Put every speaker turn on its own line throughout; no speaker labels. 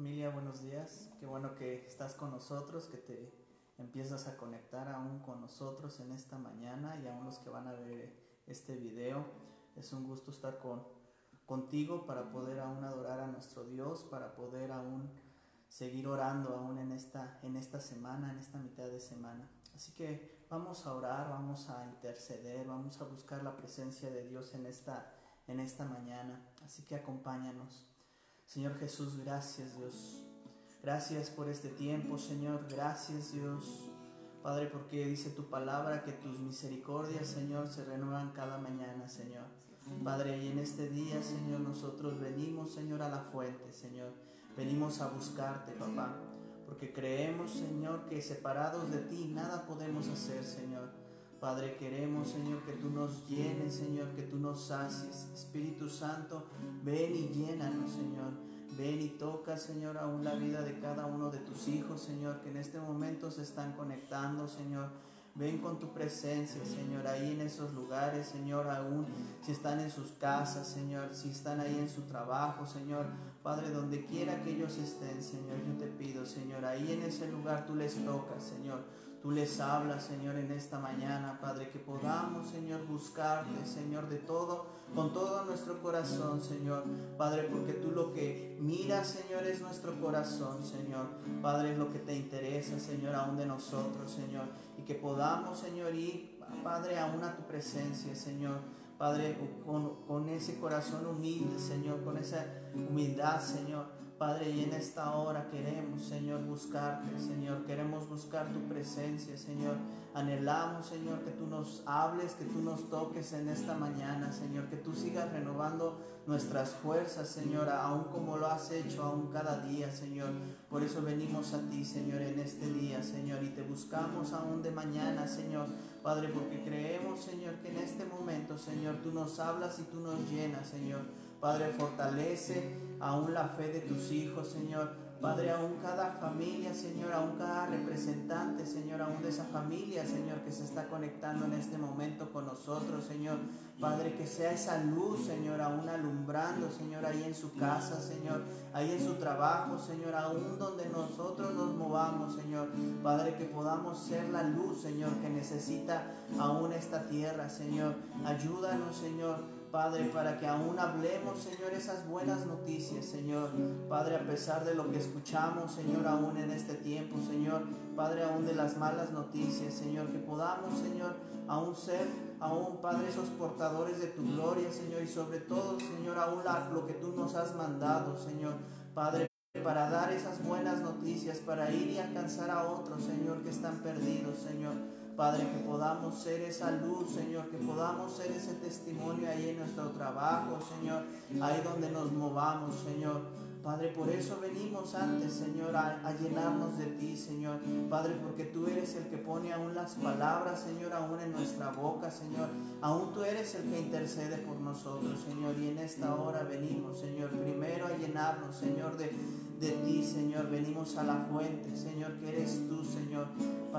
Familia, buenos días. Qué bueno que estás con nosotros, que te empiezas a conectar aún con nosotros en esta mañana y aún los que van a ver este video. Es un gusto estar con, contigo para poder aún adorar a nuestro Dios, para poder aún seguir orando aún en esta, en esta semana, en esta mitad de semana. Así que vamos a orar, vamos a interceder, vamos a buscar la presencia de Dios en esta, en esta mañana. Así que acompáñanos. Señor Jesús, gracias Dios. Gracias por este tiempo, Señor. Gracias Dios. Padre, porque dice tu palabra que tus misericordias, Señor, se renuevan cada mañana, Señor. Padre, y en este día, Señor, nosotros venimos, Señor, a la fuente, Señor. Venimos a buscarte, papá. Porque creemos, Señor, que separados de ti nada podemos hacer, Señor. Padre, queremos, Señor, que tú nos llenes, Señor, que tú nos sacies. Espíritu Santo, ven y llénanos, Señor. Ven y toca, Señor, aún la vida de cada uno de tus hijos, Señor, que en este momento se están conectando, Señor. Ven con tu presencia, Señor, ahí en esos lugares, Señor, aún si están en sus casas, Señor, si están ahí en su trabajo, Señor. Padre, donde quiera que ellos estén, Señor, yo te pido, Señor, ahí en ese lugar tú les tocas, Señor. Tú les hablas, Señor, en esta mañana, Padre, que podamos, Señor, buscarte, Señor, de todo, con todo nuestro corazón, Señor. Padre, porque tú lo que miras, Señor, es nuestro corazón, Señor. Padre, es lo que te interesa, Señor, aún de nosotros, Señor. Y que podamos, Señor, ir, Padre, aún a tu presencia, Señor. Padre, con, con ese corazón humilde, Señor, con esa humildad, Señor. Padre, y en esta hora queremos, Señor, buscarte, Señor. Queremos buscar tu presencia, Señor. Anhelamos, Señor, que tú nos hables, que tú nos toques en esta mañana, Señor. Que tú sigas renovando nuestras fuerzas, Señor, aún como lo has hecho, aún cada día, Señor. Por eso venimos a ti, Señor, en este día, Señor. Y te buscamos aún de mañana, Señor. Padre, porque creemos, Señor, que en este momento, Señor, tú nos hablas y tú nos llenas, Señor. Padre, fortalece aún la fe de tus hijos, Señor. Padre, aún cada familia, Señor, aún cada representante, Señor, aún de esa familia, Señor, que se está conectando en este momento con nosotros, Señor. Padre, que sea esa luz, Señor, aún alumbrando, Señor, ahí en su casa, Señor, ahí en su trabajo, Señor, aún donde nosotros nos movamos, Señor. Padre, que podamos ser la luz, Señor, que necesita aún esta tierra, Señor. Ayúdanos, Señor Padre, para que aún hablemos, Señor, esas buenas noticias, Señor. Padre, a pesar de lo que escuchamos, Señor, aún en este tiempo, Señor. Padre, aún de las malas noticias, Señor, que podamos, Señor, aún ser, aún, Padre, esos portadores de tu gloria, Señor, y sobre todo, Señor, aún lo que tú nos has mandado, Señor. Padre, para dar esas buenas noticias, para ir y alcanzar a otros, Señor, que están perdidos, Señor. Padre, que podamos ser esa luz, Señor, que podamos ser ese testimonio ahí en nuestro trabajo, Señor, ahí donde nos movamos, Señor. Padre, por eso venimos antes, Señor, a, llenarnos de ti, Señor. Padre, porque tú eres el que pone aún las palabras, Señor, aún en nuestra boca, Señor. Aún tú eres el que intercede por nosotros, Señor. Y en esta hora venimos, Señor, primero a llenarnos, Señor, de, de ti, Señor. Venimos a la fuente, Señor, que eres tú, Señor.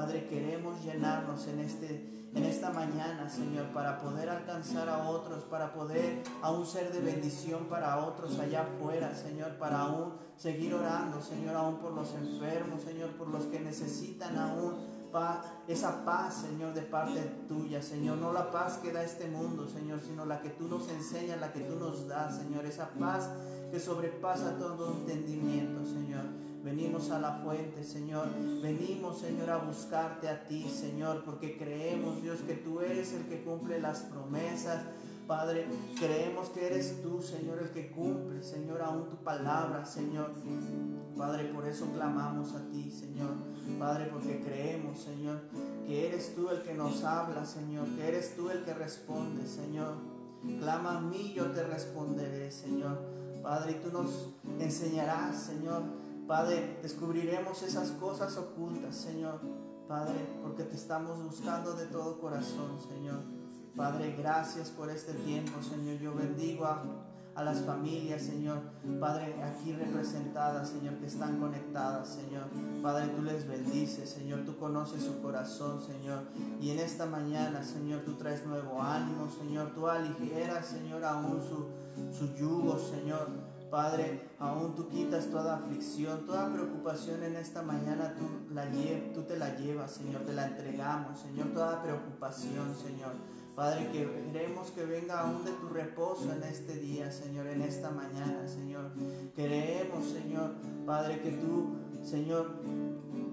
Padre, queremos llenarnos en, este, en esta mañana, Señor, para poder alcanzar a otros, para poder aún ser de bendición para otros allá afuera, Señor, para aún seguir orando, Señor, aún por los enfermos, Señor, por los que necesitan aún esa paz, Señor, de parte tuya, Señor. No la paz que da este mundo, Señor, sino la que tú nos enseñas, la que tú nos das, Señor. Esa paz que sobrepasa todo entendimiento, Señor. Venimos a la fuente, Señor. Venimos, Señor, a buscarte a ti, Señor, porque creemos, Dios, que tú eres el que cumple las promesas. Padre, creemos que eres tú, Señor, el que cumple, Señor, aún tu palabra, Señor. Padre, por eso clamamos a ti, Señor. Padre, porque creemos, Señor, que eres tú el que nos habla, Señor, que eres tú el que responde, Señor. Clama a mí, yo te responderé, Señor. Padre, y tú nos enseñarás, Señor. Padre, descubriremos esas cosas ocultas, Señor. Padre, porque te estamos buscando de todo corazón, Señor. Padre, gracias por este tiempo, Señor. Yo bendigo a, a las familias, Señor. Padre, aquí representadas, Señor, que están conectadas, Señor. Padre, tú les bendices, Señor. Tú conoces su corazón, Señor. Y en esta mañana, Señor, tú traes nuevo ánimo, Señor. Tú aligeras, Señor, aún su, su yugo, Señor. Padre, aún tú quitas toda aflicción, toda preocupación en esta mañana, tú, la tú te la llevas, Señor, te la entregamos, Señor, toda preocupación, Señor. Padre, que queremos que venga aún de tu reposo en este día, Señor, en esta mañana, Señor. Queremos, Señor, Padre, que tú, Señor,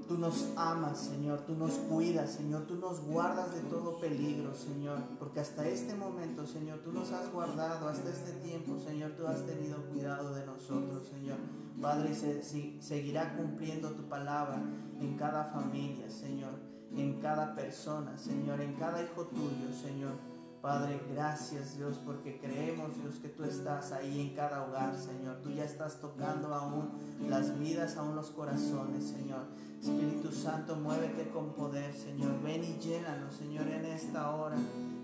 Tú nos amas, Señor, tú nos cuidas, Señor, tú nos guardas de todo peligro, Señor, porque hasta este momento, Señor, tú nos has guardado, hasta este tiempo, Señor, tú has tenido cuidado de nosotros, Señor. Padre, se, seguirá cumpliendo tu palabra en cada familia, Señor, en cada persona, Señor, en cada hijo tuyo, Señor. Padre, gracias Dios porque creemos Dios que tú estás ahí en cada hogar, Señor. Tú ya estás tocando aún las vidas, aún los corazones, Señor. Espíritu Santo, muévete con poder, Señor. Ven y llénanos, Señor, en esta hora.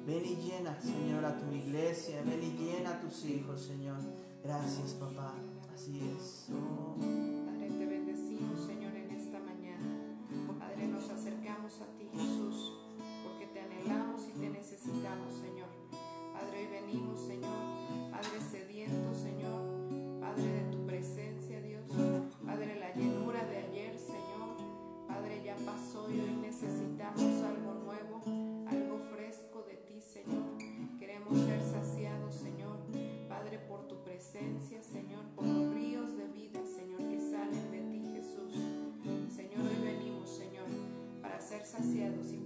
Ven y llena, Señor, a tu iglesia. Ven y llena a tus hijos, Señor. Gracias, papá. Así es.
Oh. Saciados y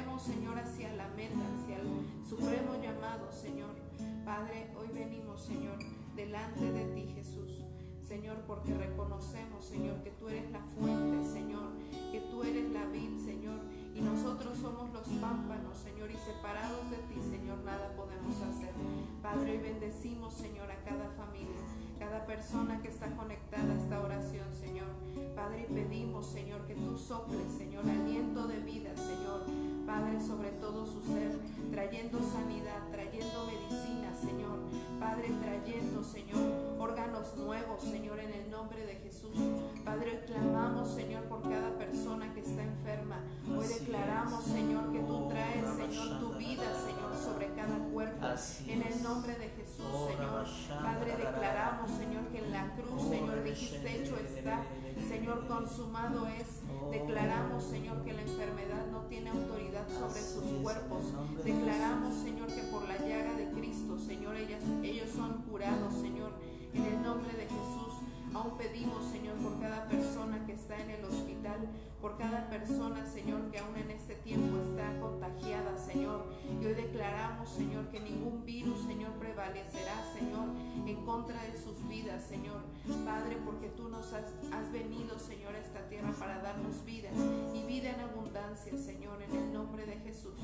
Señor, hacia la meta, hacia el supremo llamado, Señor. Padre, hoy venimos, Señor, delante de ti, Jesús. Señor, porque reconocemos, Señor, que tú eres la fuente, Señor, que tú eres la vid, Señor, y nosotros somos los pámpanos, Señor, y separados de ti, Señor, nada podemos hacer. Padre, hoy bendecimos, Señor, a cada familia, cada persona que está conectada a esta oración, Señor. Padre, pedimos, Señor, que tú soples, Señor, aliento de vida, Señor. Padre, sobre todo su ser, trayendo sanidad, trayendo medicina, Señor. Padre, trayendo, Señor, órganos nuevos, Señor, en el nombre de Jesús. Padre, hoy clamamos, Señor, por cada persona que está enferma. Hoy declaramos, Señor, que tú traes, Señor, tu vida, Señor, sobre cada cuerpo. En el nombre de Jesús, Señor. Padre, declaramos, Señor, que en la cruz, Señor, dijiste hecho está. Señor, consumado es. Declaramos, Señor, que la enfermedad no tiene autoridad sobre sus cuerpos. Declaramos, Señor, que por la llaga de Cristo, Señor, ellas, ellos son curados, Señor. En el nombre de Jesús, aún pedimos, Señor, por cada persona que está en el hospital, por cada persona, Señor, que aún en este tiempo está contagiada, Señor. Y hoy declaramos, Señor, que ningún virus, Señor, prevalecerá, en contra de sus vidas, Señor. Padre, porque tú nos has, venido, Señor, a esta tierra para darnos vida y vida en abundancia, Señor, en el nombre de Jesús.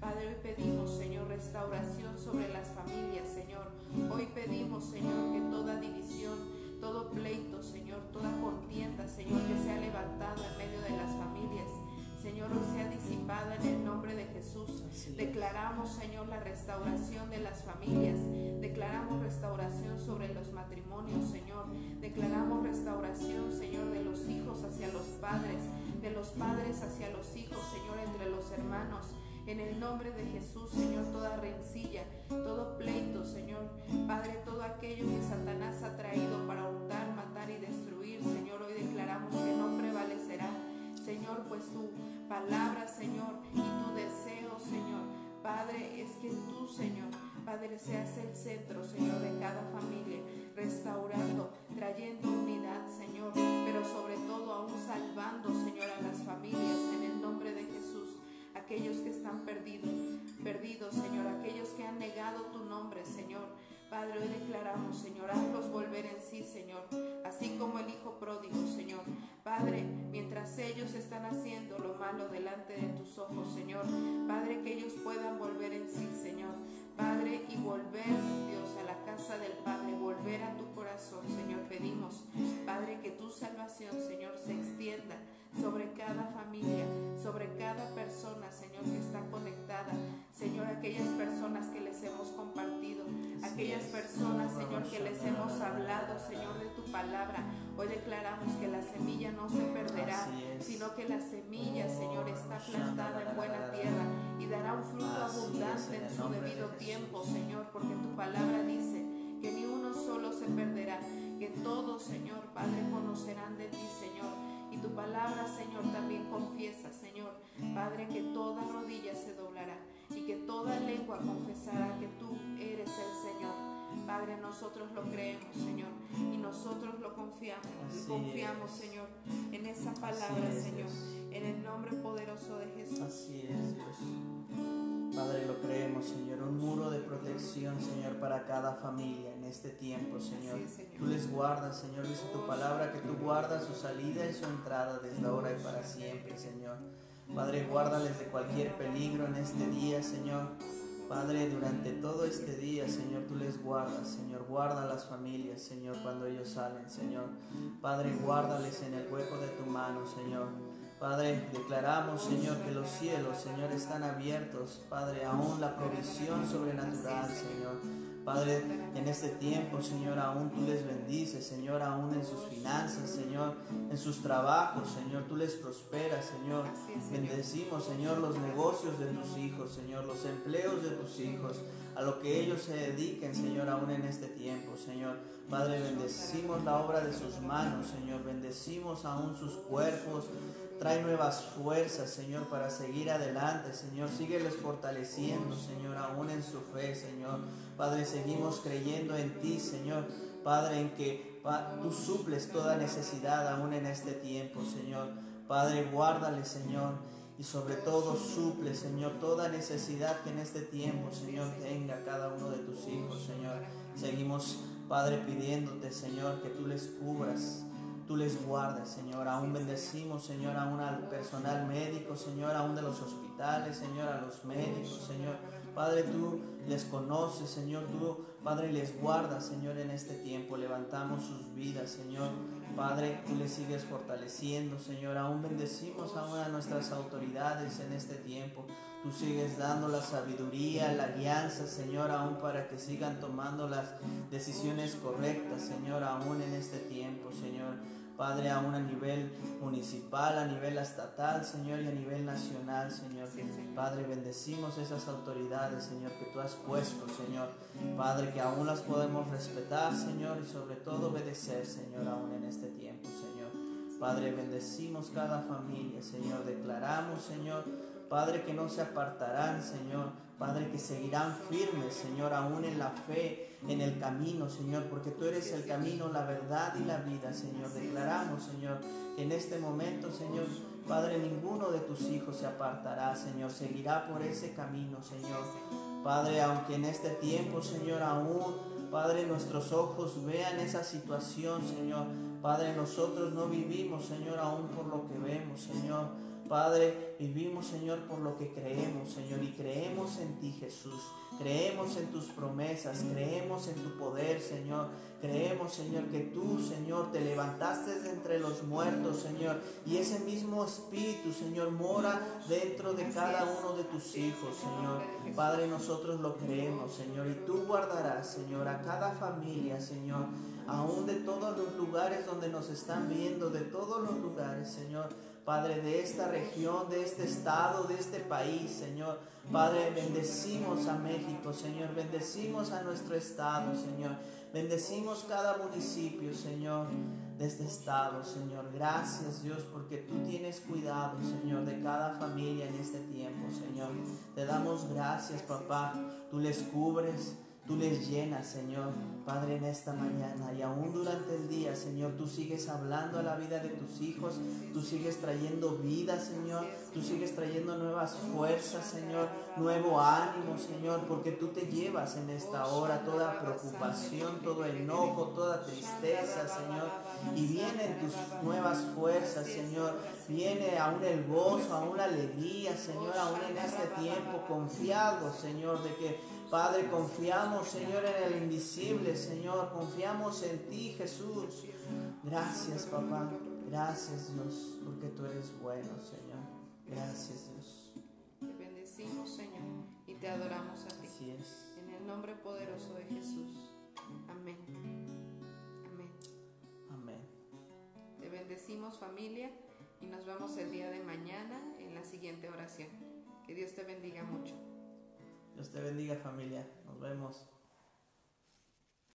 Padre, hoy pedimos, Señor, restauración sobre las familias, Señor. Hoy pedimos, Señor, que toda división, todo pleito, Señor, toda contienda, Señor, que se ha levantado en medio de las familias. Señor, hoy sea disipada en el nombre de Jesús. Declaramos, Señor, la restauración de las familias. Declaramos restauración sobre los matrimonios, Señor. Declaramos restauración, Señor, de los hijos hacia los padres, de los padres hacia los hijos, Señor, entre los hermanos. En el nombre de Jesús, Señor, toda rencilla, todo pleito, Señor. Padre, todo aquello que Satanás ha traído para hurtar, matar y destruir, Señor, hoy declaramos que no. Señor, pues tu palabra, Señor, y tu deseo, Señor. Padre, es que tú, Señor, Padre, seas el centro, Señor, de cada familia, restaurando, trayendo unidad, Señor, pero sobre todo aún salvando, Señor, a las familias en el nombre de Jesús aquellos que están perdidos, perdidos, Señor, aquellos que han negado tu Padre, mientras ellos están haciendo lo malo delante de tus ojos, Señor, Padre, que ellos puedan volver en sí, Señor. Padre, y volver, Dios, a la casa del Padre, volver a tu corazón, Señor. Pedimos, Padre, que tu salvación, Señor, se extienda sobre cada familia, sobre cada persona, Señor, que está conectada. Señor, aquellas personas que les hemos compartido, aquellas personas, Señor, que les hemos hablado, Señor, de tu palabra. Hoy declaramos que la semilla no se perderá, sino que la semilla, Señor, está plantada en buena tierra y dará un fruto abundante en su debido tiempo, Señor, porque tu palabra dice que ni uno solo se perderá, que todos, Señor, Padre, conocerán de ti, Señor tu palabra, Señor, también confiesa, Señor, Padre, que toda rodilla se doblará y que toda lengua confesará que tú eres el Señor. Padre, nosotros lo creemos, Señor, y nosotros lo confiamos. confiamos, Señor, en esa palabra, Señor, en el nombre poderoso de Jesús.
Así es, Dios. Padre, lo creemos, Señor, un muro de protección, Señor, para cada familia en este tiempo, Señor. Tú les guardas, Señor, dice tu palabra que tú guardas su salida y su entrada desde ahora y para siempre, Señor. Padre, guárdales de cualquier peligro en este día, Señor. Padre, durante todo este día, Señor, tú les guardas, Señor, guarda a las familias, Señor, cuando ellos salen, Señor. Padre, guárdales en el hueco de tu mano, Señor. Padre, declaramos, Señor, que los cielos, Señor, están abiertos. Padre, aún la provisión sobrenatural, Señor. Padre, en este tiempo, Señor, aún tú les bendices, Señor, aún en sus finanzas, Señor, en sus trabajos, Señor, tú les prosperas, Señor. Bendecimos, Señor, los negocios de tus hijos, Señor, los empleos de tus hijos, a lo que ellos se dediquen, Señor, aún en este tiempo, Señor. Padre, bendecimos la obra de sus manos, Señor, bendecimos aún sus cuerpos. Trae nuevas fuerzas, Señor, para seguir adelante, Señor. Sígueles fortaleciendo, Señor, aún en su fe, Señor. Padre, seguimos creyendo en ti, Señor. Padre, en que tú suples toda necesidad aún en este tiempo, Señor. Padre, guárdale, Señor. Y sobre todo suple, Señor, toda necesidad que en este tiempo, Señor, tenga cada uno de tus hijos, Señor. Seguimos, Padre, pidiéndote, Señor, que tú les cubras, tú les guardes, Señor. Aún bendecimos, Señor, aún al personal médico, Señor, aún de los hospitales, Señor, a los médicos, Señor. Padre, tú les conoces, Señor, tú, Padre, les guardas, Señor, en este tiempo. Levantamos sus vidas, Señor. Padre, tú les sigues fortaleciendo, Señor. Aún bendecimos aún a nuestras autoridades en este tiempo. Tú sigues dando la sabiduría, la guianza, Señor, aún para que sigan tomando las decisiones correctas, Señor, aún en este tiempo, Señor. Padre, aún a nivel municipal, a nivel estatal, Señor, y a nivel nacional, Señor. Padre, bendecimos esas autoridades, Señor, que tú has puesto, Señor. Padre, que aún las podemos respetar, Señor, y sobre todo obedecer, Señor, aún en este tiempo, Señor. Padre, bendecimos cada familia, Señor. Declaramos, Señor, Padre, que no se apartarán, Señor. Padre, que seguirán firmes, Señor, aún en la fe, en el camino, Señor, porque tú eres el camino, la verdad y la vida, Señor. Declaramos, Señor, que en este momento, Señor, Padre, ninguno de tus hijos se apartará, Señor, seguirá por ese camino, Señor. Padre, aunque en este tiempo, Señor, aún, Padre, nuestros ojos vean esa situación, Señor. Padre, nosotros no vivimos, Señor, aún por lo que vemos, Señor. Padre, vivimos, Señor, por lo que creemos, Señor, y creemos en ti, Jesús. Creemos en tus promesas, creemos en tu poder, Señor. Creemos, Señor, que tú, Señor, te levantaste de entre los muertos, Señor. Y ese mismo Espíritu, Señor, mora dentro de cada uno de tus hijos, Señor. Padre, nosotros lo creemos, Señor. Y tú guardarás, Señor, a cada familia, Señor. Aún de todos los lugares donde nos están viendo, de todos los lugares, Señor. Padre, de esta región, de este estado, de este país, Señor. Padre, bendecimos a México, Señor. Bendecimos a nuestro estado, Señor. Bendecimos cada municipio, Señor, de este estado, Señor. Gracias, Dios, porque tú tienes cuidado, Señor, de cada familia en este tiempo, Señor. Te damos gracias, papá. Tú les cubres. Tú les llenas, Señor, Padre, en esta mañana. Y aún durante el día, Señor, tú sigues hablando a la vida de tus hijos, tú sigues trayendo vida, Señor, tú sigues trayendo nuevas fuerzas, Señor, nuevo ánimo, Señor, porque tú te llevas en esta hora toda preocupación, todo enojo, toda tristeza, Señor, y vienen tus nuevas fuerzas, Señor, viene aún el gozo, aún la alegría, Señor, aún en este tiempo confiado, Señor, de que Padre, confiamos, Señor, en el invisible, Señor. Confiamos en ti, Jesús. Gracias, papá. Gracias, Dios, porque tú eres bueno, Señor. Gracias, Dios.
Te bendecimos, Señor, y te adoramos a ti.
Así es.
En el nombre poderoso de Jesús. Amén. Amén.
Amén.
Te bendecimos, familia, y nos vemos el día de mañana en la siguiente oración. Que Dios te bendiga mucho.
Dios te bendiga familia. Nos vemos.